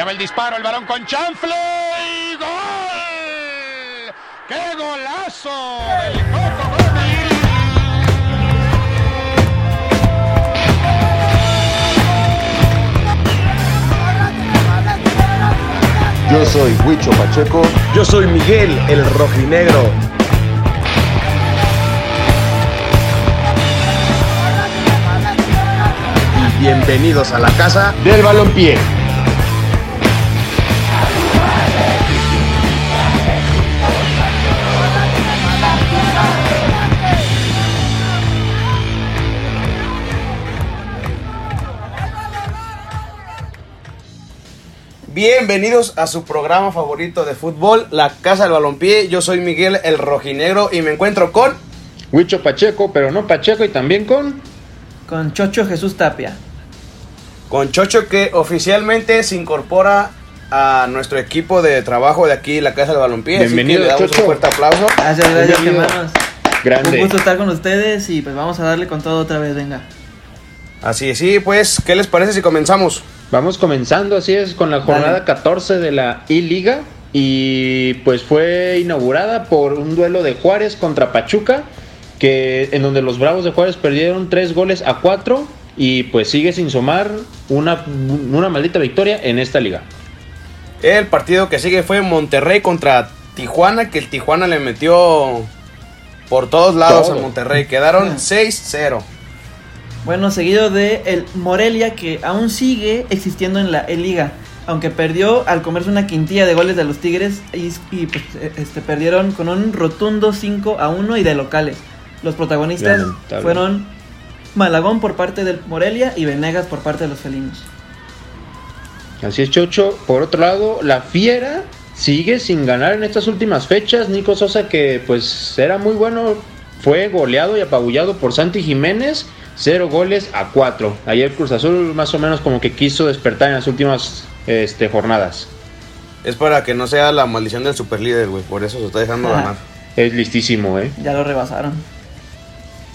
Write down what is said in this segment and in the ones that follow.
Allá va el disparo, el balón con chanfle y gol. ¡Qué golazo! del Coco Gómez! Yo soy Huicho Pacheco. Yo soy Miguel, el rojinegro. Y bienvenidos a la casa. Del balompié. Bienvenidos a su programa favorito de fútbol, La Casa del Balompié. Yo soy Miguel, el rojinegro, y me encuentro con... Huicho Pacheco, pero no Pacheco y también con... Con Chocho Jesús Tapia. Con Chocho que oficialmente se incorpora a nuestro equipo de trabajo de aquí, La Casa del Balompié. Así que Bienvenido, le damos Chocho. un fuerte aplauso. Gracias, gracias, Bienvenido. hermanos. Grande. Un gusto estar con ustedes y pues vamos a darle con todo otra vez, venga. Así es, sí, pues, ¿qué les parece si comenzamos? Vamos comenzando, así es, con la jornada Dale. 14 de la I-Liga. Y pues fue inaugurada por un duelo de Juárez contra Pachuca. Que, en donde los Bravos de Juárez perdieron 3 goles a 4. Y pues sigue sin sumar una, una maldita victoria en esta liga. El partido que sigue fue Monterrey contra Tijuana, que el Tijuana le metió por todos lados Todo. a Monterrey. Quedaron Ah. 6-0. Bueno, seguido de el Morelia que aún sigue existiendo en la E-Liga. Aunque perdió al comerse una quintilla de goles de los Tigres y, y, pues, eh, este, perdieron con un rotundo 5 a 1 y de locales. Los protagonistas Lamentable. fueron Malagón por parte del Morelia y Venegas por parte de los felinos. Así es, Chocho. Por otro lado, la Fiera sigue sin ganar en estas últimas fechas. Nico Sosa, que pues era muy bueno, fue goleado y apabullado por Santi Jiménez. Cero goles a cuatro. Ayer Cruz Azul más o menos como que quiso despertar en las últimas este, jornadas. Es para que no sea la maldición del superlíder, güey. Por eso se está dejando Ah. ganar. Es listísimo, ¿eh? Ya lo rebasaron.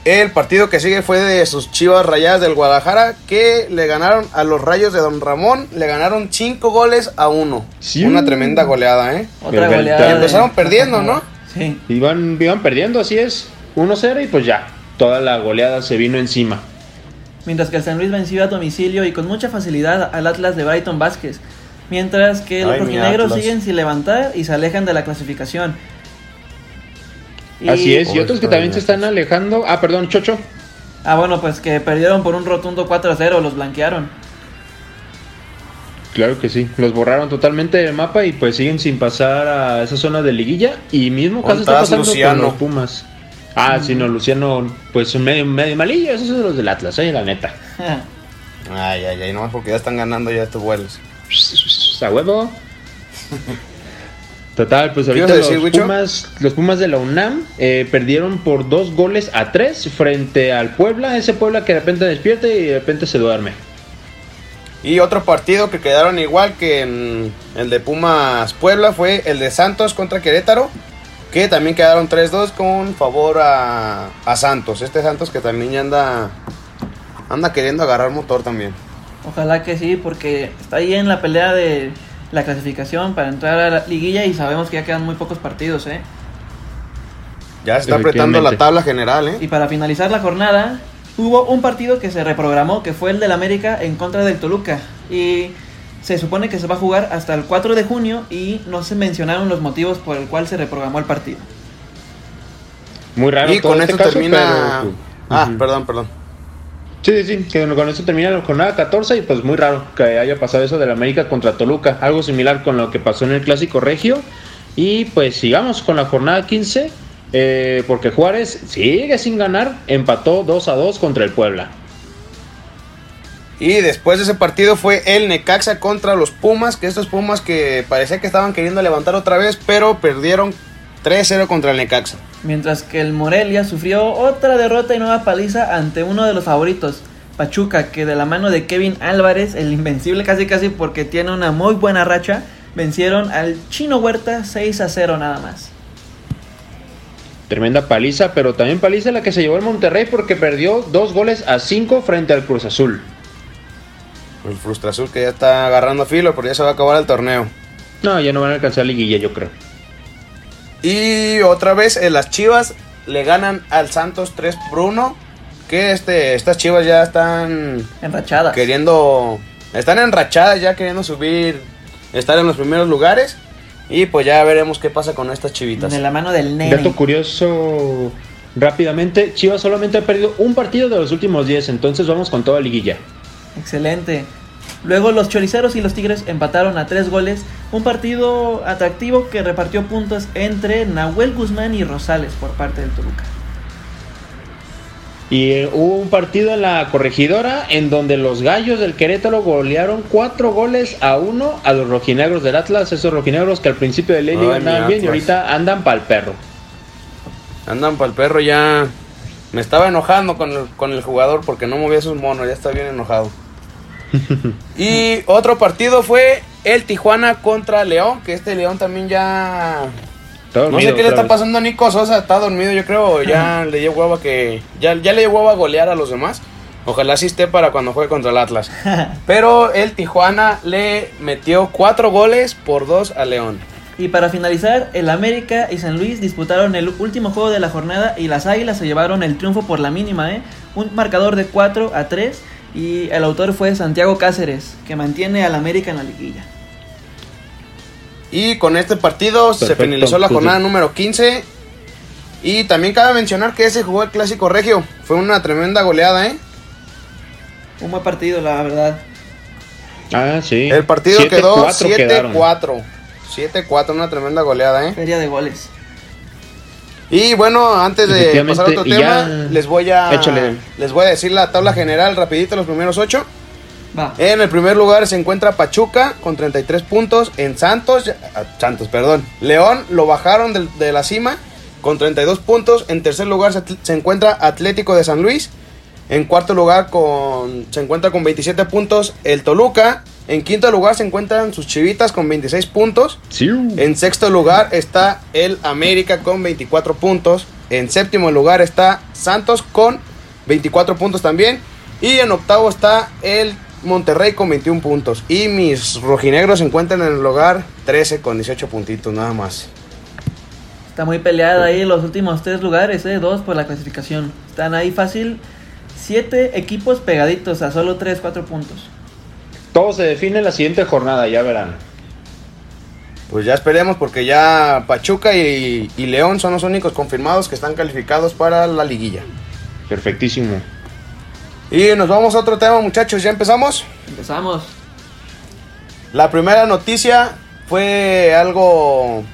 El partido que sigue fue de sus chivas rayadas del Guadalajara que le ganaron a los rayos de Don Ramón. Le ganaron 5 goles a 1. Sí. Una tremenda goleada, ¿eh? Otra goleada. de- empezaron perdiendo, ¿no? Sí. Iban, iban perdiendo, así es. 1-0 y pues ya. Toda la goleada se vino encima. Mientras que el San Luis venció a domicilio y con mucha facilidad al Atlas de Brighton Vázquez. Mientras que los Ay, rojinegros siguen sin levantar y se alejan de la clasificación. Y- Así es. Y otros que también se están alejando. Ah, perdón, Chocho. Ah, bueno, pues que perdieron por un rotundo 4-0, los blanquearon. Claro que sí, los borraron totalmente del mapa y pues siguen sin pasar a esa zona de liguilla y mismo caso está ¿Contás, pasando Luciano? con los Pumas. Ah, sí, no, Luciano, pues medio, medio malillo, esos son los del Atlas, eh, la neta. Ay, ay, ay, nomás porque ya están ganando ya estos vuelos. A huevo. Total, pues ¿Qué ahorita los? Pumas, los Pumas de la UNAM eh, perdieron por dos goles a tres frente al Puebla, ese Puebla que de repente despierta y de repente se duerme. Y otro partido que quedaron igual que el de Pumas Puebla fue el de Santos contra Querétaro. Que también quedaron 3-2 con favor a, a Santos. Este Santos que también ya anda, anda queriendo agarrar motor también. Ojalá que sí, porque está ahí en la pelea de la clasificación para entrar a la liguilla y sabemos que ya quedan muy pocos partidos, ¿eh? Ya se está apretando la tabla general, ¿eh? Y para finalizar la jornada, hubo un partido que se reprogramó, que fue el del América en contra del Toluca. Y se supone que se va a jugar hasta el 4 de junio y no se mencionaron los motivos por el cual se reprogramó el partido. Muy raro Y todo con este esto caso, termina... pero- Ah, Ujú. perdón, perdón. Sí, sí, sí, que con esto termina la jornada 14 y pues muy raro que haya pasado eso del América contra Toluca, algo similar con lo que pasó en el Clásico Regio. Y pues sigamos con la jornada 15, eh, porque Juárez sigue sin ganar, empató 2 a 2 contra el Puebla. Y después de ese partido fue el Necaxa contra los Pumas, que estos Pumas que parecía que estaban queriendo levantar otra vez, pero perdieron 3-0 contra el Necaxa. Mientras que el Morelia sufrió otra derrota y nueva paliza ante uno de los favoritos, Pachuca, que de la mano de Kevin Álvarez, el invencible casi casi porque tiene una muy buena racha, vencieron al Chino Huerta 6 a 0 nada más. Tremenda paliza, pero también paliza la que se llevó el Monterrey porque perdió dos goles a 5 frente al Cruz Azul. El Frustra Azul que ya está agarrando filo, pero ya se va a acabar el torneo. No, ya no van a alcanzar liguilla, yo creo. Y otra vez eh, las Chivas le ganan al Santos 3 por 1. Que este, estas Chivas ya están Enrachadas. queriendo. Están enrachadas ya queriendo subir. Estar en los primeros lugares. Y pues ya veremos qué pasa con estas chivitas. De la mano del nene. Dato curioso, rápidamente, Chivas solamente ha perdido un partido de los últimos 10, entonces vamos con toda liguilla. Excelente. Luego los choriceros y los tigres empataron a tres goles. Un partido atractivo que repartió puntos entre Nahuel Guzmán y Rosales por parte del Toluca. Y eh, hubo un partido en la corregidora en donde los gallos del Querétaro golearon cuatro goles a uno a los rojinegros del Atlas, esos rojinegros que al principio de mi andaban bien y ahorita andan pa'l perro. Andan para el perro ya. Me estaba enojando con el, con el jugador porque no movía sus monos, ya está bien enojado. y otro partido fue el Tijuana contra León, que este León también ya... No sé qué le está pasando a Nico Sosa, está dormido yo creo, ya le dio hueva que... Ya, ya le dio hueva a golear a los demás. Ojalá sí esté para cuando juegue contra el Atlas. Pero el Tijuana le metió cuatro goles por dos a León. Y para finalizar, el América y San Luis disputaron el último juego de la jornada y las Águilas se llevaron el triunfo por la mínima, ¿eh? Un marcador de 4 a 3 y el autor fue Santiago Cáceres, que mantiene al América en la liguilla. Y con este partido se finalizó la pues, jornada sí. número 15. Y también cabe mencionar que ese jugó el Clásico Regio. Fue una tremenda goleada, ¿eh? Un buen partido, la verdad. Ah, sí. El partido 7-4 quedó quedaron. 7-4. 7-4, una tremenda goleada, ¿eh? Feria de goles. Y bueno, antes de pasar a otro tema, ya- les voy a Échale. les voy a decir la tabla general rapidito los primeros 8. Va. En el primer lugar se encuentra Pachuca con 33 puntos. En Santos, ah, Santos, perdón. León lo bajaron de, la cima con 32 puntos. En tercer lugar se, se encuentra Atlético de San Luis. En cuarto lugar con, se encuentra con 27 puntos el Toluca. En quinto lugar se encuentran sus Chivitas con 26 puntos. Sí. En sexto lugar está el América con 24 puntos. En séptimo lugar está Santos con 24 puntos también. Y en octavo está el Monterrey con 21 puntos. Y mis rojinegros se encuentran en el lugar 13 con 18 puntitos nada más. Está muy peleada ahí los últimos tres lugares, ¿eh? Dos por la clasificación. Están ahí fácil. Siete equipos pegaditos a solo 3, 4 puntos. Todo se define en la siguiente jornada, ya verán. Pues ya esperemos porque ya Pachuca y, y León son los únicos confirmados que están calificados para la liguilla. Perfectísimo. Y nos vamos a otro tema muchachos, ya empezamos. Empezamos. La primera noticia fue algo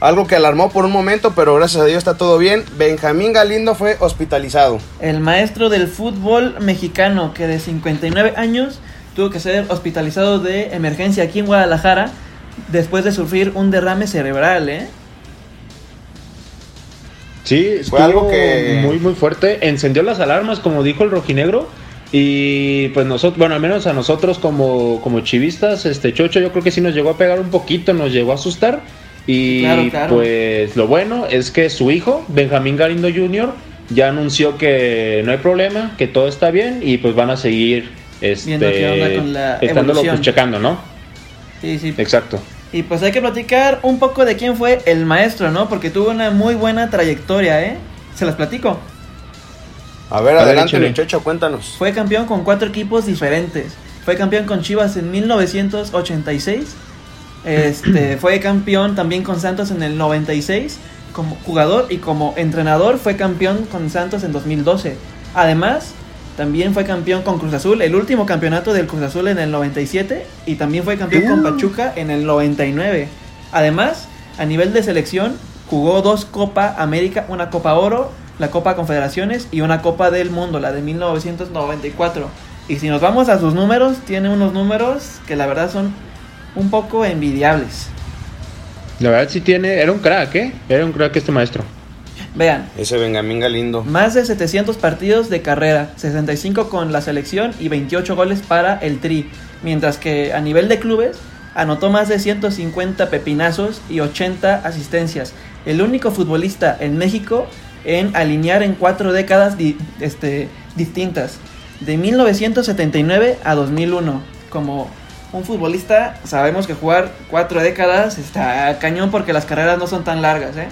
algo que alarmó por un momento, pero gracias a Dios está todo bien. Benjamín Galindo fue hospitalizado. El maestro del fútbol mexicano que de 59 años tuvo que ser hospitalizado de emergencia aquí en Guadalajara después de sufrir un derrame cerebral, ¿eh? Sí, Fue algo algo que- muy muy fuerte. Encendió las alarmas, como dijo el rojinegro. Y pues nosotros, bueno, al menos a nosotros como, como chivistas, este Chocho, yo creo que sí nos llegó a pegar un poquito, nos llegó a asustar. Y Claro, claro. pues lo bueno es que su hijo, Benjamín Galindo Jr., ya anunció que no hay problema, que todo está bien y pues van a seguir este, Viendo qué onda con la estándolo evolución. pues checando, ¿no? Sí, sí. Exacto. Y pues hay que platicar un poco de quién fue el maestro, ¿no? Porque tuvo una muy buena trayectoria, ¿eh? Se las platico. A ver, A ver, adelante, échale. muchacho, cuéntanos. Fue campeón con cuatro equipos diferentes. Fue campeón con Chivas en 1986. Este, fue campeón también con Santos en el 96 como jugador y como entrenador fue campeón con Santos en 2012. Además, también fue campeón con Cruz Azul, el último campeonato del Cruz Azul en el 97 y también fue campeón con Pachuca en el 99. Además, a nivel de selección, jugó dos Copa América, una Copa Oro, la Copa Confederaciones y una Copa del Mundo, la de 1994. Y si nos vamos a sus números, tiene unos números que la verdad son un poco envidiables. La verdad sí tiene, era un crack, ¿eh? Era un crack este maestro. Vean, Ese Benjamín Galindo. más de 700 partidos de carrera, 65 con la selección y 28 goles para el Tri. Mientras que a nivel de clubes, anotó más de 150 pepinazos y 80 asistencias. El único futbolista en México en alinear en cuatro décadas di- este, distintas. de 1979 a 2001. Como un futbolista, sabemos que jugar cuatro décadas está cañón porque las carreras no son tan largas, ¿eh?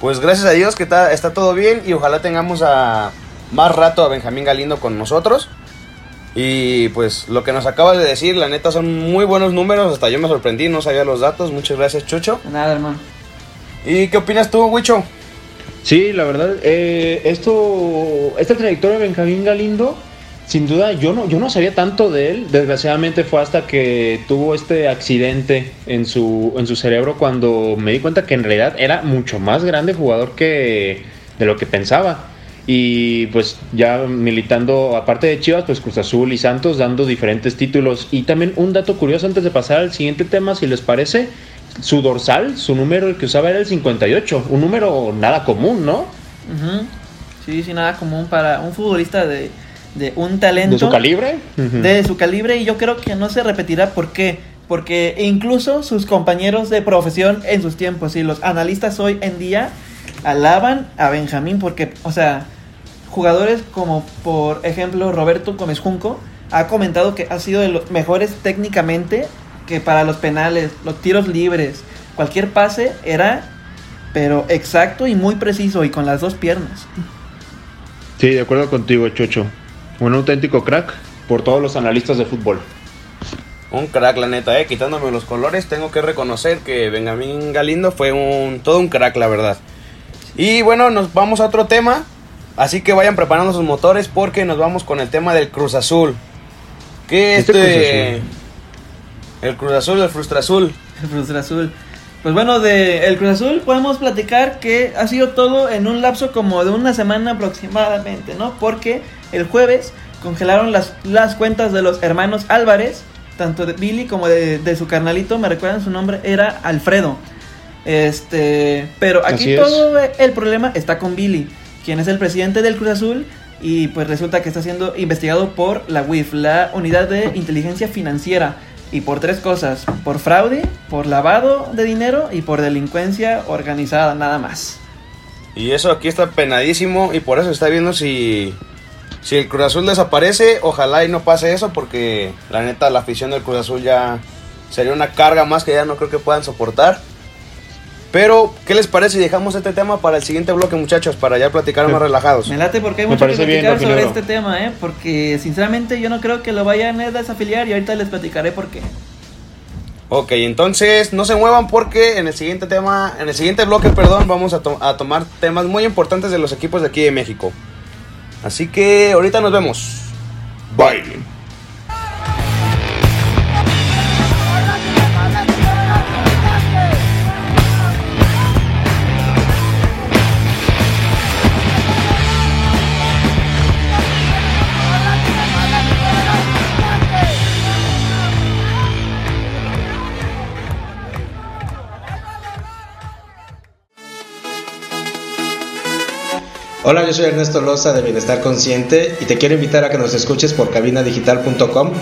Pues gracias a Dios que está, está todo bien y ojalá tengamos a más rato a Benjamín Galindo con nosotros. Y pues lo que nos acabas de decir, la neta son muy buenos números, hasta yo me sorprendí, no sabía los datos. Muchas gracias, Chucho. Nada, hermano. ¿Y qué opinas tú, Wicho? Sí, la verdad, eh, esto, esta trayectoria de Benjamín Galindo, sin duda, yo no, yo no sabía tanto de él. Desgraciadamente fue hasta que tuvo este accidente en su, en su cerebro cuando me di cuenta que en realidad era mucho más grande jugador que de lo que pensaba. Y pues ya militando, aparte de Chivas, pues Cruz Azul y Santos dando diferentes títulos. Y también un dato curioso antes de pasar al siguiente tema, si les parece, su dorsal, su número el que usaba era el 58, un número nada común, ¿no? Sí, sí, nada común para un futbolista de, de un talento. De su calibre. De su calibre y yo creo que no se repetirá. ¿Por qué? Porque incluso sus compañeros de profesión en sus tiempos y los analistas hoy en día alaban a Benjamín porque, o sea, jugadores como por ejemplo Roberto Gómez Junco ha comentado que ha sido de los mejores técnicamente que para los penales, los tiros libres, cualquier pase era pero exacto y muy preciso y con las dos piernas. Sí, de acuerdo contigo, Chocho. Un auténtico crack por todos los analistas de fútbol. Un crack, la neta, eh. Quitándome los colores, tengo que reconocer que Benjamín Galindo fue un todo un crack, la verdad. Y bueno, nos vamos a otro tema. Así que vayan preparando sus motores porque nos vamos con el tema del Cruz Azul. Que Este este. Cruz Azul. El Cruz Azul, el Frustra Azul. El Cruz Azul. Pues bueno, de el Cruz Azul podemos platicar que ha sido todo en un lapso como de una semana aproximadamente, ¿no? Porque el jueves congelaron las, las cuentas de los hermanos Álvarez, tanto de Billy como de, de su carnalito, me recuerdan su nombre, era Alfredo. Este, pero aquí Así es. todo el problema está con Billy, quien es el presidente del Cruz Azul y pues resulta que está siendo investigado por la UIF, la Unidad de Inteligencia Financiera. Y por tres cosas, por fraude, por lavado de dinero y por delincuencia organizada, nada más. Y eso aquí está penadísimo y por eso está viendo si, si el Cruz Azul desaparece. Ojalá y no pase eso porque la neta la afición del Cruz Azul ya sería una carga más que ya no creo que puedan soportar. Pero, ¿qué les parece si dejamos este tema para el siguiente bloque, muchachos? Para ya platicar más relajados. Me late porque hay mucho que bien, platicar sobre este tema, ¿eh? Porque sinceramente yo no creo que lo vayan a desafiliar y ahorita les platicaré por qué. Ok, entonces no se muevan porque en el siguiente tema, en el siguiente bloque, perdón, vamos a, to- a tomar temas muy importantes de los equipos de aquí de México. Así que ahorita nos vemos. Bye. Hola, yo soy Ernesto Loza de Bienestar Consciente y te quiero invitar a que nos escuches por cabinadigital.com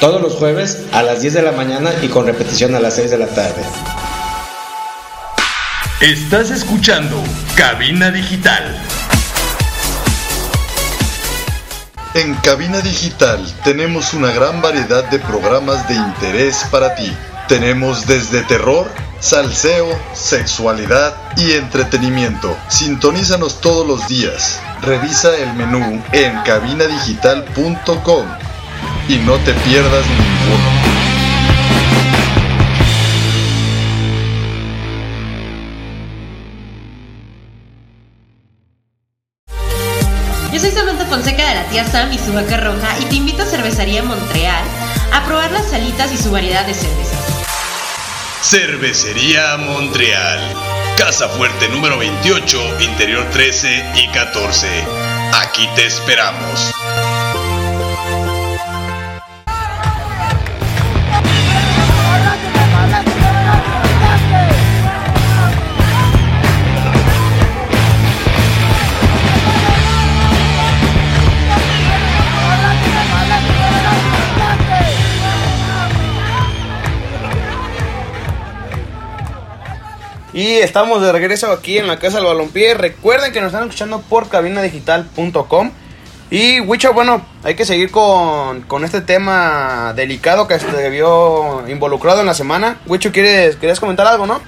todos los jueves a las 10 de la mañana y con repetición a las 6 de la tarde. Estás escuchando Cabina Digital. En Cabina Digital tenemos una gran variedad de programas de interés para ti. Tenemos desde terror, salseo, sexualidad y entretenimiento. Sintonízanos todos los días. Revisa el menú en cabinadigital.com y no te pierdas ninguno. Yo soy Samantha Fonseca de la tía Sam y su vaca roja y te invito a Cervecería Montreal a probar las salitas y su variedad de cervezas. Cervecería Montreal. Casa Fuerte número 28, Interior 13 y 14. Aquí te esperamos. Y estamos de regreso aquí en la Casa del Balompié. Recuerden que nos están escuchando por cabinadigital.com. Y Wicho, bueno, hay que seguir con, con este tema delicado que se vio involucrado en la semana. Wicho, ¿quieres, ¿quieres comentar algo, no?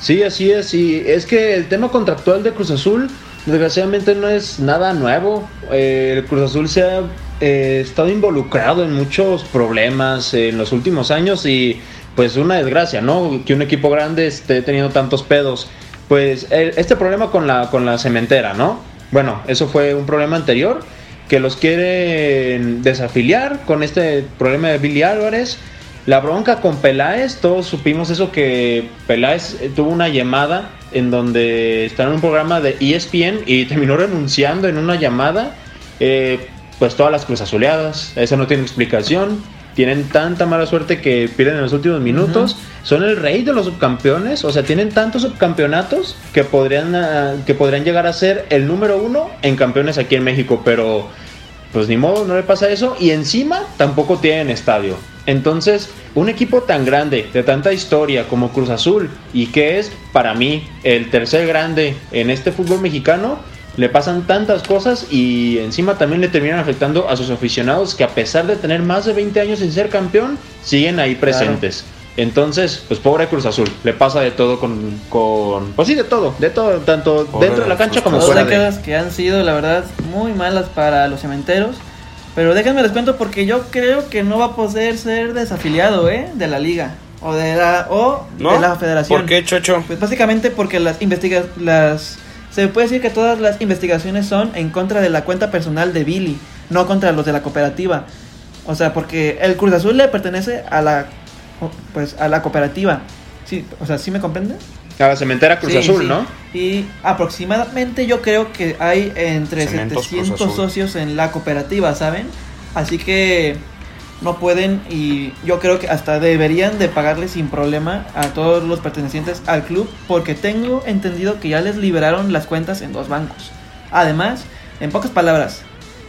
Sí, así es. Es que el tema contractual de Cruz Azul, desgraciadamente, no es nada nuevo. Eh, el Cruz Azul se ha eh, estado involucrado en muchos problemas en los últimos años y pues una desgracia, ¿no? Que un equipo grande esté teniendo tantos pedos. Pues este problema con la, con la cementera, ¿no? Bueno, eso fue un problema anterior, que los quieren desafiliar con este problema de Billy Álvarez. La bronca con Peláez, todos supimos eso que Peláez eh, tuvo una llamada en donde está en un programa de ESPN y terminó renunciando en una llamada. Eh, pues todas las cruz azuleadas, eso no tiene explicación. Tienen tanta mala suerte que pierden en los últimos minutos. Son el rey de los subcampeones, o sea, tienen tantos subcampeonatos que podrían, ah, que podrían llegar a ser el número uno en campeones aquí en México, pero pues ni modo, no le pasa eso. Y encima tampoco tienen estadio. Entonces, un equipo tan grande, de tanta historia como Cruz Azul, y que es para mí el tercer grande en este fútbol mexicano, le pasan tantas cosas y encima también le terminan afectando a sus aficionados que a pesar de tener más de 20 años sin ser campeón, siguen ahí presentes. Entonces, pues pobre Cruz Azul, le pasa de todo con, con pues sí, de todo, de todo, tanto Pobre dentro de la cancha como Dos fuera de. décadas que han sido, la verdad, muy malas para los cementeros. Pero déjenme les cuento porque yo creo que no va a poder ser desafiliado, ¿eh? De la liga. O de la, o ¿No? de la federación. ¿Por qué, Chocho? Pues básicamente porque las investiga las se puede decir que todas las investigaciones son en contra de la cuenta personal de Billy, no contra los de la cooperativa. O sea, porque el Cruz Azul le pertenece a la pues a la cooperativa. Sí, o sea, ¿sí me comprende? A la cementera Cruz Sí, Azul, sí. ¿no? Y aproximadamente yo creo que hay entre Cementos Cruz 700 Azul. socios en la cooperativa, ¿saben? Así que no pueden y yo creo que hasta deberían de pagarle sin problema a todos los pertenecientes al club porque tengo entendido que ya les liberaron las cuentas en dos bancos. Además, en pocas palabras,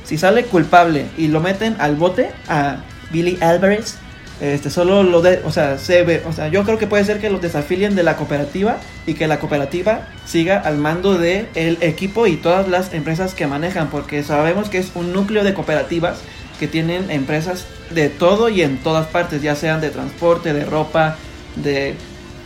si sale culpable y lo meten al bote a Billy Alvarez, este solo lo de, o sea, se ve, o sea, yo creo que puede ser que los desafilien de la cooperativa y que la cooperativa siga al mando de el equipo y todas las empresas que manejan, porque sabemos que es un núcleo de cooperativas que tienen empresas de todo y en todas partes, ya sean de transporte, de ropa, de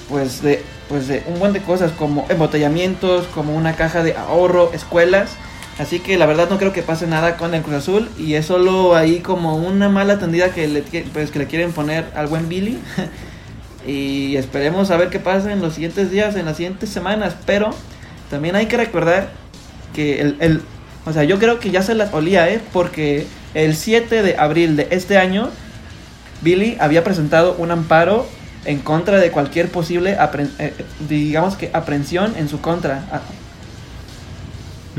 pues de pues de un buen de cosas como embotellamientos, como una caja de ahorro, escuelas. Así que la verdad no creo que pase nada con el Cruz Azul y es solo ahí como una mala tendida que le, pues, que le quieren poner al buen Billy. y esperemos a ver qué pasa en los siguientes días, en las siguientes semanas. Pero también hay que recordar que el, el- o sea, yo creo que ya se las olía, ¿eh? Porque el 7 de abril de este año, Billy había presentado un amparo en contra de cualquier posible, eh, digamos que aprehensión en su contra. Ah,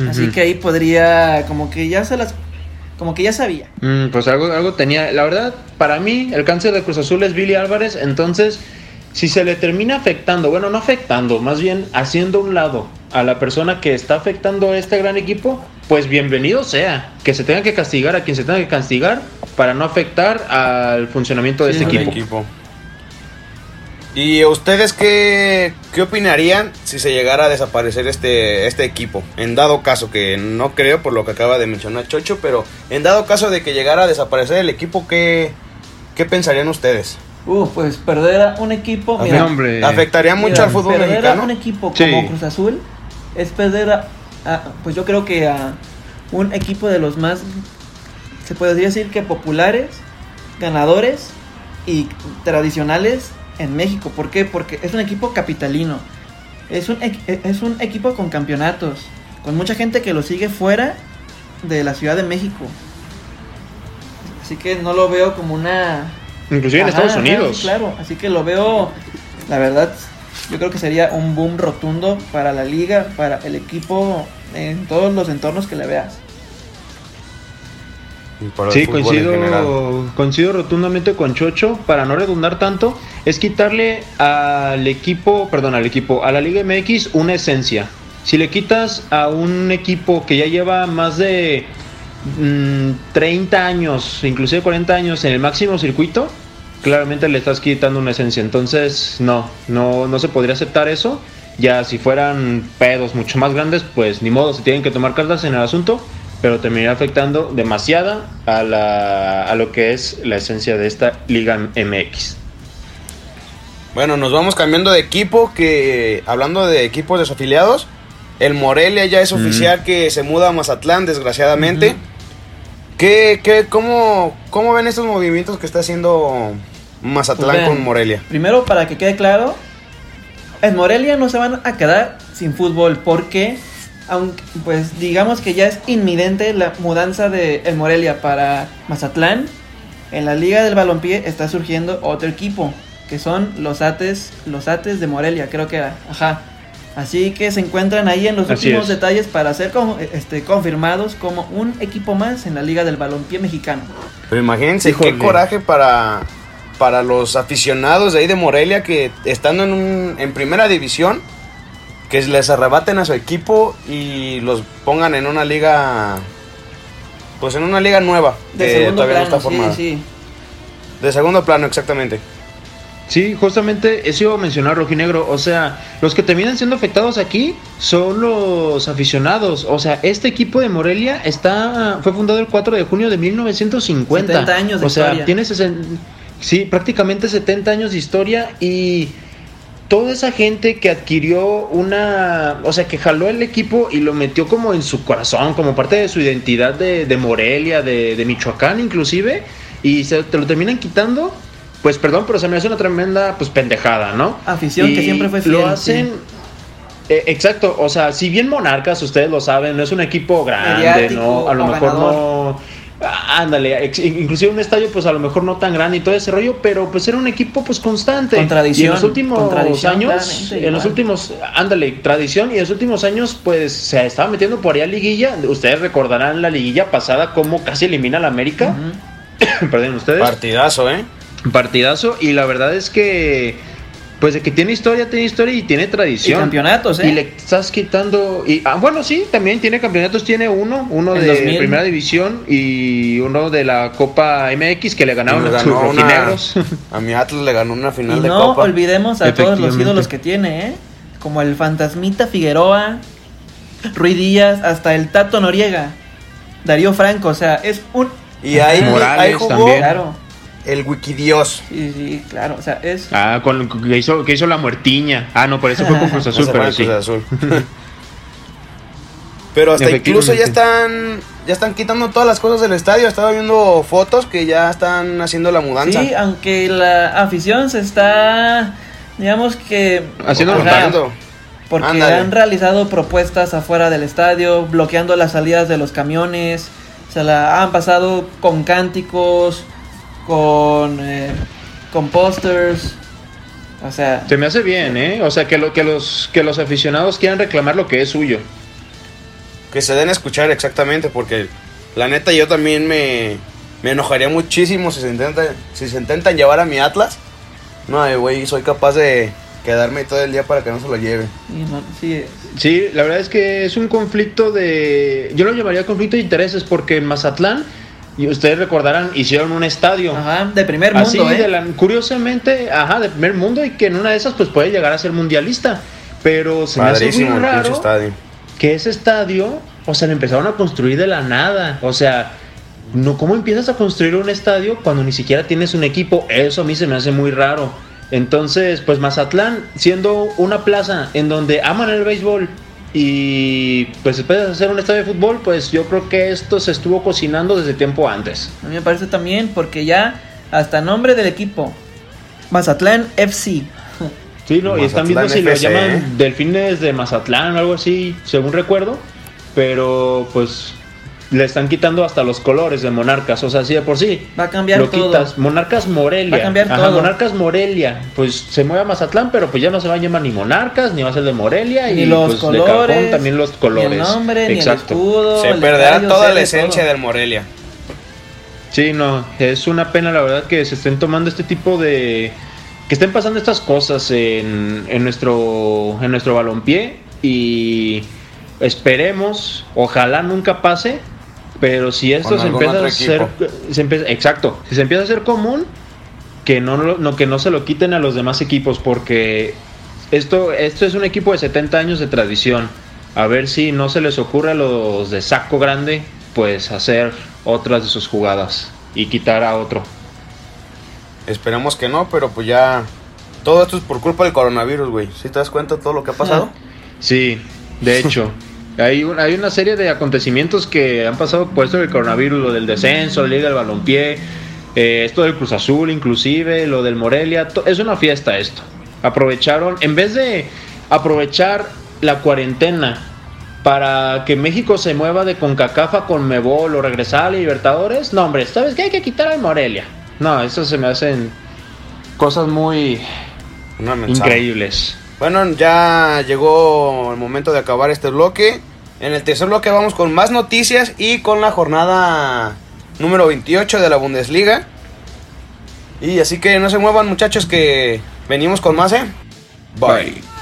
Así que ahí podría, como que ya se las, como que ya sabía. Mm, pues algo, algo tenía. La verdad, para mí, el cáncer de Cruz Azul es Billy Álvarez. Entonces, si se le termina afectando, bueno, no afectando, más bien haciendo un lado a la persona que está afectando a este gran equipo, pues bienvenido sea. Que se tenga que castigar a quien se tenga que castigar para no afectar al funcionamiento de Sí, este equipo. ¿Y ustedes qué, qué opinarían si se llegara a desaparecer este, este equipo? En dado caso, que no creo por lo que acaba de mencionar Chocho, pero en dado caso de que llegara a desaparecer el equipo, ¿qué, qué pensarían ustedes? Uh, pues perder a un equipo, mira, hombre. ¿Afectaría mucho Mira, al fútbol perder mexicano? a un equipo Sí. como Cruz Azul es perder a, a- pues yo creo que a un equipo de los más se puede decir que populares, ganadores y tradicionales en México. ¿Por qué? Porque es un equipo capitalino. Es un, equ- es un equipo con campeonatos, con mucha gente que lo sigue fuera de la Ciudad de México. Así que no lo veo como una Inclusive en Estados Unidos. claro, así que lo veo, la verdad, yo creo que sería un boom rotundo para la liga, para el equipo, en todos los entornos que le veas. Sí, coincido, coincido rotundamente con Chocho. Para no redundar tanto, es quitarle al equipo, perdón, al equipo, a la Liga MX una esencia. Si le quitas a un equipo que ya lleva más de mm, 30 años, inclusive 40 años en el máximo circuito, claramente le estás quitando una esencia. Entonces, no, no, no se podría aceptar eso. Ya si fueran pedos mucho más grandes, pues ni modo, se tienen que tomar cartas en el asunto. pero terminaría afectando demasiada a, la, a lo que es la esencia de esta Liga MX. Bueno, nos vamos cambiando de equipo, que hablando de equipos desafiliados, el Morelia ya es Mm. oficial que se muda a Mazatlán, desgraciadamente. ¿Qué, qué, cómo, ¿Cómo ven estos movimientos que está haciendo Mazatlán Pues vean, con Morelia? Primero, para que quede claro, en Morelia no se van a quedar sin fútbol porque, aunque, pues digamos que ya es inminente la mudanza de el Morelia para Mazatlán, en la Liga del Balompié está surgiendo otro equipo, que son los Ates, los Ates de Morelia, creo que era, ajá. Así que se encuentran ahí en los Así últimos es. detalles para ser este, confirmados como un equipo más en la Liga del Balompié mexicano. Pero imagínense Híjole. qué coraje para, para los aficionados de ahí de Morelia que estando en, un, en primera división, que les arrebaten a su equipo y los pongan en una liga, pues en una liga nueva, De que segundo todavía plano, no está formada. sí. De segundo plano, exactamente. Sí, justamente eso iba a mencionar Rojinegro. O sea, los que terminan siendo afectados aquí son los aficionados. O sea, este equipo de Morelia está fue fundado el 4 de junio de 1950. 70 años de O sea, historia. tiene sesen- sí, prácticamente 70 años de historia y toda esa gente que adquirió una, o sea, que jaló el equipo y lo metió como en su corazón, como parte de su identidad de, de Morelia, de, de Michoacán inclusive, y se te lo terminan quitando, pues perdón, pero se me hace una tremenda pues pendejada, ¿no? Afición que siempre fue fiel, Lo hacen... eh, exacto, o sea, si bien Monarcas, ustedes lo saben, no es un equipo grande, Mediático ¿no? A lo mejor ganador. no... Ándale, inclusive un estadio pues a lo mejor no tan grande y todo ese rollo, pero pues era un equipo pues constante. Con tradición, Y en los últimos con tradición, años, en los últimos, ándale, tradición, y en los últimos años pues se estaba metiendo por ahí a liguilla. Ustedes recordarán la liguilla pasada cómo casi elimina a la América. Perdón, ustedes. Partidazo, ¿eh? Partidazo, y la verdad es que pues de que tiene historia, tiene historia y tiene Y tradición. campeonatos, ¿eh? Y le estás quitando. Y, ah, bueno, sí, también tiene campeonatos. Tiene uno, uno En de 2000. primera división y uno de la Copa MX que le ganaron Y una- rojinegros. A mi Atlas le ganó una Y final de no Copa. olvidemos a todos los ídolos que tiene, ¿eh? Como el Fantasmita Figueroa, Rui Díaz, hasta el Tato Noriega, Darío Franco, o sea, es un... Y ahí, Morales ahí jugó también. Claro, el Wikidios. sí, sí, claro, o sea, es... ah, con, que, hizo, que hizo la muertiña. Ah, no, por eso fue con Cruz Azul, pero sí. Cruz Azul. Pero hasta incluso ya están ya están quitando todas las cosas del estadio. Estaba viendo fotos que ya están haciendo la mudanza. Sí, aunque la afición se está, digamos que... Haciendo. Ando. Porque Ándale. han realizado propuestas afuera del estadio, bloqueando las salidas de los camiones, se la han pasado con cánticos, con, eh, con pósters, o sea, Se me hace bien, ¿eh? O sea, que, lo, que, los, que los aficionados quieran reclamar lo que es suyo. Que se den a escuchar exactamente, porque la neta yo también me, me enojaría muchísimo si se, intenta, si se intentan llevar a mi Atlas. No, eh, güey, soy capaz de quedarme todo el día para que no se lo no- sí, Sí, la verdad es que es un conflicto de... Yo lo llamaría conflicto de intereses porque en Mazatlán, y ustedes recordarán, hicieron un estadio. ajá, de primer mundo, Así, ¿eh? de la- curiosamente, ajá, de primer mundo y que en una de esas pues puede llegar a ser mundialista. Pero se me hace muy raro estadio. que ese estadio, o sea, lo empezaron a construir de la nada. O sea, no, ¿cómo empiezas a construir un estadio cuando ni siquiera tienes un equipo? Eso a mí se me hace muy raro. Entonces, pues Mazatlán, siendo una plaza en donde aman el béisbol y pues después de hacer un estadio de fútbol, pues yo creo que esto se estuvo cocinando desde tiempo antes. A mí me parece también porque ya hasta nombre del equipo, Mazatlán FC, Sí, no, y están viendo si lo llaman ¿eh? Delfines de Mazatlán o algo así, según recuerdo. Pero pues le están quitando hasta los colores de Monarcas, o sea, así de por sí. va a cambiar lo todo. quitas. Monarcas Morelia. Va a cambiar Ajá, todo. Monarcas Morelia. Pues se mueve a Mazatlán, pero pues ya no se va a llamar ni Monarcas, ni va a ser de Morelia. Ni y los pues de cajón colores, también los colores. Ni el nombre, Exacto. ni el escudo. Se el perderá estadio, toda la esencia todo. del Morelia. Sí, no, es una pena la verdad que se estén tomando este tipo de... que estén pasando estas cosas en, en nuestro en nuestro balompié y esperemos, ojalá nunca pase, pero si esto se empieza a hacer... equipo. se empieza- exacto, si se empieza a hacer común, que no, no, que no se lo quiten a los demás equipos porque esto, esto es un equipo de 70 años de tradición. A ver si no se les ocurre a los de saco grande pues hacer otras de sus jugadas y quitar a otro. Esperemos que no, pero pues ya. Todo esto es por culpa del coronavirus, güey. ¿Sí te das cuenta de todo lo que ha pasado? Sí, de hecho. Hay, un- hay una serie de acontecimientos que han pasado por esto del coronavirus, lo del descenso, la Liga del Balompié, eh, esto del Cruz Azul inclusive, lo del Morelia, es una fiesta esto. Aprovecharon, en vez de aprovechar la cuarentena para que México se mueva de CONCACAF a CONMEBOL o regresar a la Libertadores, no hombre, ¿sabes qué? Hay que quitar al Morelia. No, eso se me hacen cosas muy increíbles. Bueno, ya llegó el momento de acabar este bloque. En el tercer bloque vamos con más noticias y con la jornada número 28 de la Bundesliga. Y así que no se muevan muchachos que venimos con más, ¿eh? Bye.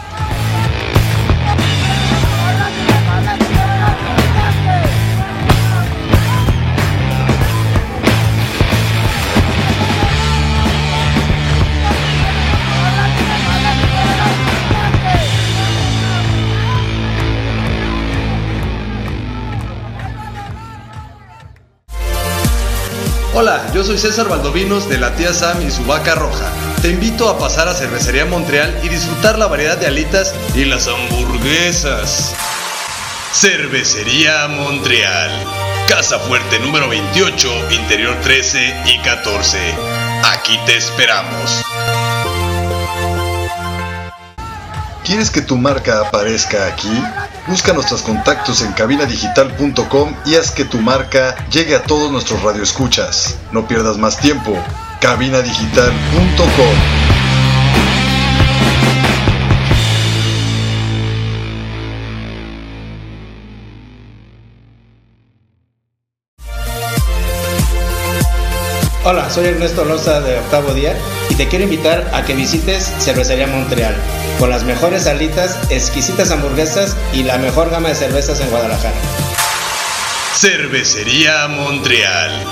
Hola, yo soy César Valdovinos de la tía Sam y su vaca roja. Te invito a pasar a Cervecería Montreal y disfrutar la variedad de alitas y las hamburguesas. Cervecería Montreal. Casa Fuerte número 28, Interior 13 y 14. Aquí te esperamos. ¿Quieres que tu marca aparezca aquí? Busca nuestros contactos en cabinadigital.com y haz que tu marca llegue a todos nuestros radioescuchas. No pierdas más tiempo. cabinadigital.com Hola, soy Ernesto Loza de Octavo Día y te quiero invitar a que visites Cervecería Montreal con las mejores alitas, exquisitas hamburguesas y la mejor gama de cervezas en Guadalajara. Cervecería Montreal.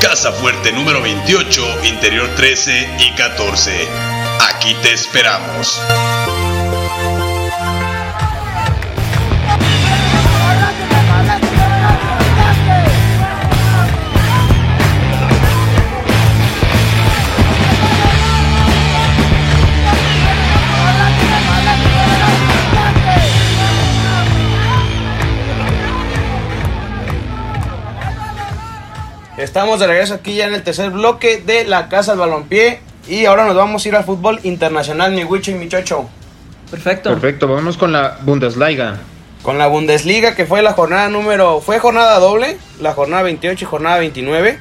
Casa Fuerte número 28, Interior 13 y 14. Aquí te esperamos. Estamos de regreso aquí ya en el tercer bloque de la Casa del Balompié. Y ahora nos vamos a ir al fútbol internacional, mi Wicho y mi Chocho. Perfecto. Perfecto, vámonos con la Bundesliga. Con la Bundesliga, que fue la jornada número. Fue jornada doble, la jornada 28 y jornada 29.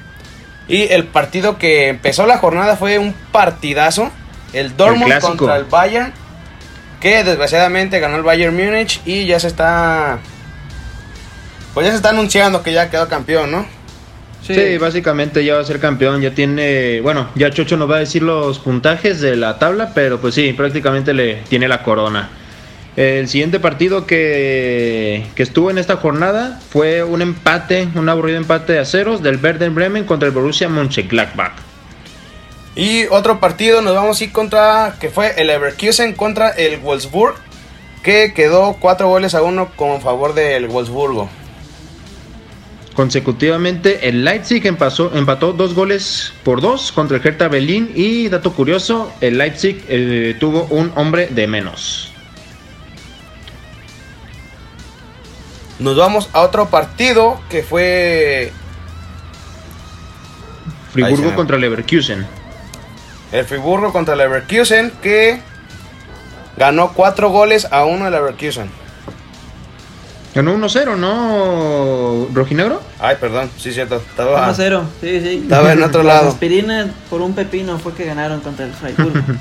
Y el partido que empezó la jornada fue un partidazo. El Dortmund contra el Bayern. Que desgraciadamente ganó el Bayern Múnich. Y ya se está. Pues ya se está anunciando que ya quedó campeón, ¿no? Sí. básicamente ya va a ser campeón, ya tiene, bueno, ya Chocho nos va a decir los puntajes de la tabla, pero pues sí, prácticamente le tiene la corona. El siguiente partido que, que estuvo en esta jornada fue un empate, un aburrido empate a ceros del Werder Bremen contra el Borussia Mönchengladbach. Y otro partido nos vamos a ir contra, que fue el Leverkusen contra el Wolfsburg, que quedó 4 goles a 1 con favor del Wolfsburgo. Consecutivamente, el Leipzig empató dos goles por dos contra el Hertha Berlín y, dato curioso, el Leipzig eh, tuvo un hombre de menos. Nos vamos a otro partido que fue Friburgo contra Leverkusen. el Friburgo contra Leverkusen, que ganó 4 goles a 1 el Leverkusen. Ganó 1-0, ¿no, Rojinegro? Ay, perdón, sí, cierto. Estaba, 1 0. Sí, sí. Estaba en otro Las lado. aspirinas por un pepino fue que ganaron contra el Freiburg.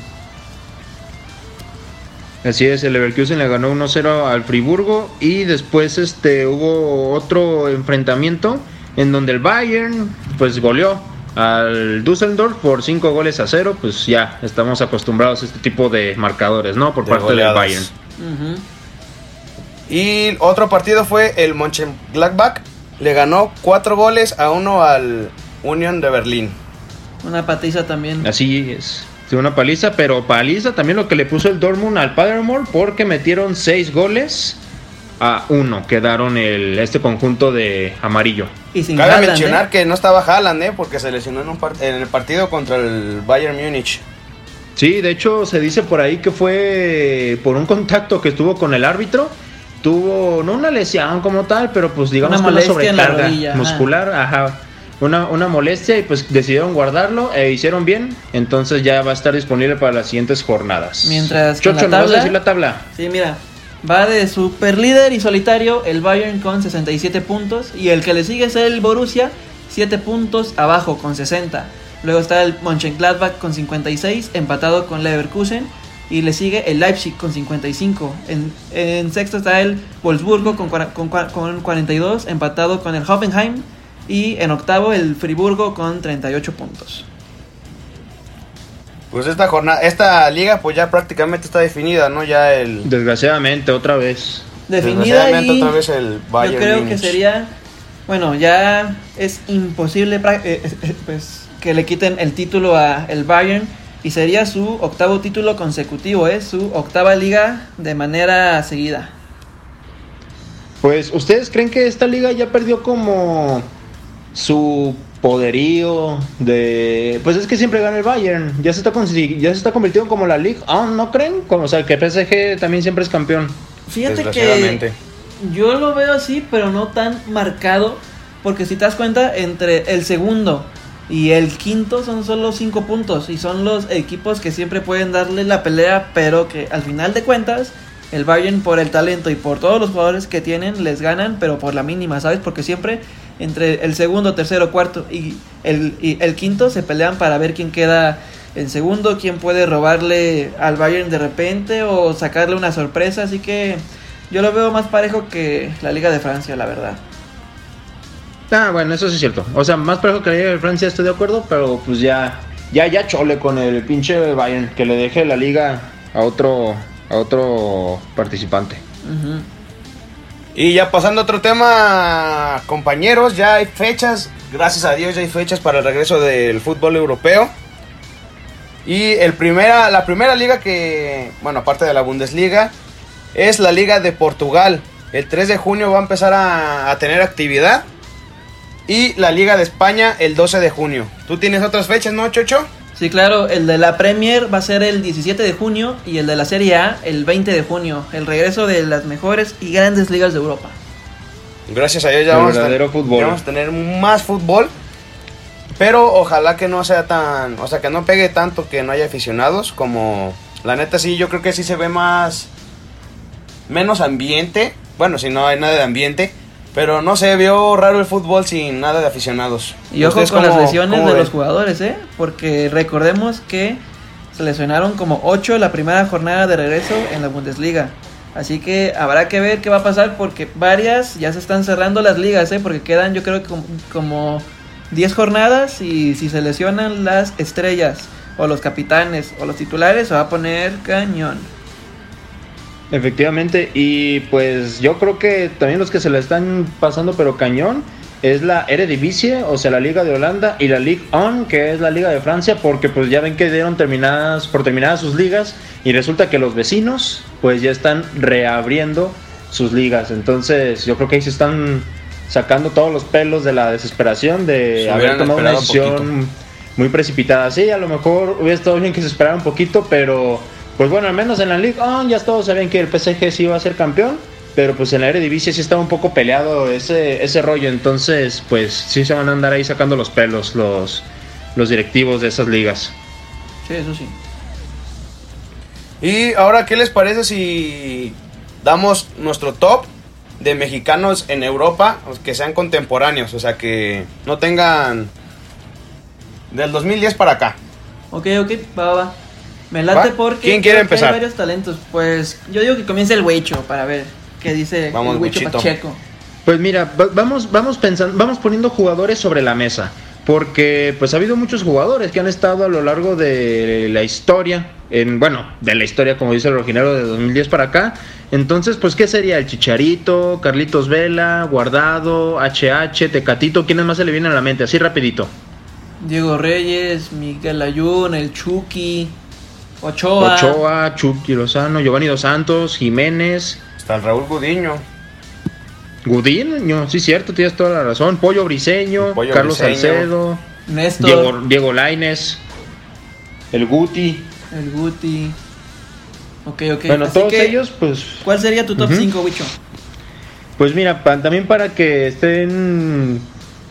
Así es, el Leverkusen le ganó 1-0 al Friburgo y después este hubo otro enfrentamiento en donde el Bayern pues goleó al Düsseldorf por 5 goles a 0, pues ya estamos acostumbrados a este tipo de marcadores, ¿no? Por De parte goleadas. del Bayern. Ujú. Y otro partido fue el Mönchengladbach. Le ganó 4 goles a 1 al Union de Berlín. Una patiza también. Así es. Fue una paliza, pero paliza también lo que le puso el Dortmund al Paderborn porque metieron 6 goles a 1 quedaron el, este conjunto de amarillo. Y sin Cabe Haaland, mencionar ¿eh? que no estaba Haaland, ¿eh? Porque se lesionó en, un par- en el partido contra el Bayern Múnich. Sí, de hecho se dice por ahí que fue por un contacto que estuvo con el árbitro. Tuvo, no una lesión como tal, pero pues digamos Una que una sobrecarga rodilla, muscular, ajá. Una, una molestia y pues decidieron guardarlo e hicieron bien. Entonces ya va a estar disponible para las siguientes jornadas. Mientras que Chocho, la ¿nos vas a tabla- decir la tabla? Sí, mira. Va de super líder y solitario el Bayern con 67 puntos. Y el que le sigue es el Borussia, 7 puntos abajo con 60. Luego está el Mönchengladbach con 56, empatado con Leverkusen. Y le sigue el Leipzig con 55. En, en sexto está el Wolfsburgo con, con, con 42, empatado con el Hoffenheim. Y en octavo el Friburgo con 38 puntos. Pues esta jornada, esta liga pues ya prácticamente está definida, ¿no? Ya el... Desgraciadamente, otra vez. Definida desgraciadamente y... otra vez el Bayern Yo creo que sería, bueno, ya es imposible pra- eh, eh, pues, que le quiten el título a el Bayern y sería su octavo título consecutivo, es su octava liga de manera seguida. Pues, ¿ustedes creen que esta liga ya perdió como su poderío de... Pues es que siempre gana el Bayern, ya se está, ya se está convirtiendo como la liga. Ah, ¿no creen? Como, o sea, que PSG también siempre es campeón. Fíjate que yo lo veo así, pero no tan marcado, porque si te das cuenta, entre el segundo y el quinto son solo cinco puntos y son los equipos que siempre pueden darle la pelea, pero que al final de cuentas el Bayern por el talento y por todos los jugadores que tienen les ganan, pero por la mínima, ¿sabes? Porque siempre entre el segundo, tercero, cuarto y el, y el quinto se pelean para ver quién queda en segundo, quién puede robarle al Bayern de repente o sacarle una sorpresa, así que yo lo veo más parejo que la Liga de Francia, la verdad. Ah, bueno, eso sí es cierto. O sea, más parejo que la liga de Francia estoy de acuerdo, pero pues ya, ya, ya chole con el pinche Bayern, que le deje la liga a otro, a otro participante. Y ya pasando a otro tema, compañeros, ya hay fechas, gracias a Dios ya hay fechas para el regreso del fútbol europeo. Y el primera, la primera liga que, bueno, aparte de la Bundesliga, es la Liga de Portugal. El 3 de junio va a empezar a tener actividad. Y la Liga de España el 12 de junio. ¿Tú tienes otras fechas, no, Chocho? Sí, claro, el de la Premier va a ser el 17 de junio y el de la Serie A el 20 de junio. El regreso de las mejores y grandes ligas de Europa. Gracias a Dios ya vamos, a verdadero tener, fútbol. ya vamos a tener más fútbol. Pero ojalá que no sea tan. O sea, que no pegue tanto que no haya aficionados. Como. La neta, sí, yo creo que sí se ve más. Menos ambiente. Bueno, si no hay nada de ambiente. Pero no sé, vio raro el fútbol sin nada de aficionados. Y ojo ¿Ustedes con las lesiones de ven? los jugadores, ¿eh? Porque recordemos que se lesionaron como 8 la primera jornada de regreso en la Bundesliga. Así que habrá que ver qué va a pasar porque varias ya se están cerrando las ligas, ¿eh? Porque quedan yo creo que como, como 10 jornadas y si se lesionan las estrellas o los capitanes o los titulares se va a poner cañón. Efectivamente, y pues yo creo que también los que se la están pasando pero cañón es la Eredivisie, o sea, la Liga de Holanda y la Ligue 1, que es la Liga de Francia, porque pues ya ven que dieron terminadas por terminadas sus ligas y resulta que los vecinos pues ya están reabriendo sus ligas. Entonces, yo creo que ahí se están sacando todos los pelos de la desesperación de Se haber tomado una decisión muy precipitada. Sí, a lo mejor hubiera estado bien que se esperara un poquito, pero pues bueno, al menos en la Liga ah, ya todos sabían que el PSG sí iba a ser campeón, pero pues en la Eredivisie sí estaba un poco peleado ese, ese rollo, entonces pues sí se van a andar ahí sacando los pelos los, los directivos de esas ligas. Sí, eso sí. Y ahora, ¿qué les parece si damos nuestro top de mexicanos en Europa que sean contemporáneos? O sea, que no tengan del 2010 para acá. Ok, ok, va, va, va. Me late ¿Va? porque ¿Quién quiere creo que empezar? hay varios talentos. Pues yo digo que comience el Huicho para ver qué dice Vamos, el Huichito. Pacheco. Pues mira, va- vamos, vamos pensando, vamos poniendo jugadores sobre la mesa. Porque pues ha habido muchos jugadores que han estado a lo largo de la historia, en, bueno, de la historia como dice el originero de 2010 para acá. Entonces, pues, ¿qué sería? El Chicharito, Carlitos Vela, Guardado, HH, Tecatito, ¿quiénes más se le vienen a la mente? Así rapidito. Diego Reyes, Miguel Ayun, el Chucky, Ochoa. Ochoa, Chucky Lozano, Giovanni Dos Santos, Jiménez. Está el Raúl Gudiño. Gudín, no, sí, cierto, tienes toda la razón. Pollo Briseño, Pollo Carlos Briseño. Salcedo, Néstor, Diego, Diego Laines, el Guti. el Guti. Ok, ok. bueno, Así todos que, ellos, pues, ¿Cuál sería tu top Ujú. 5, Wicho? pues mira, pa- también para que estén,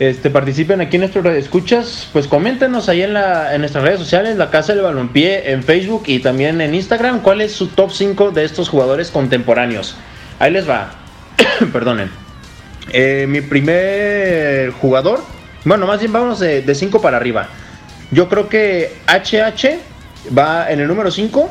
este, participen aquí en nuestros escuchas, pues coméntenos ahí en, nuestras redes sociales, la Casa del Balompié, en Facebook y también en Instagram, cuál es su top 5 de estos jugadores contemporáneos. Ahí les va. Perdonen. Eh, mi primer jugador, bueno, más bien vamos de 5 para arriba. Yo creo que HH va en el número 5.